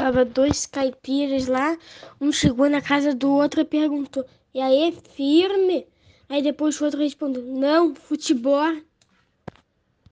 Tava dois caipiras lá, um chegou na casa do outro e perguntou: E aí, firme? Aí depois o outro respondeu: Não, futebol.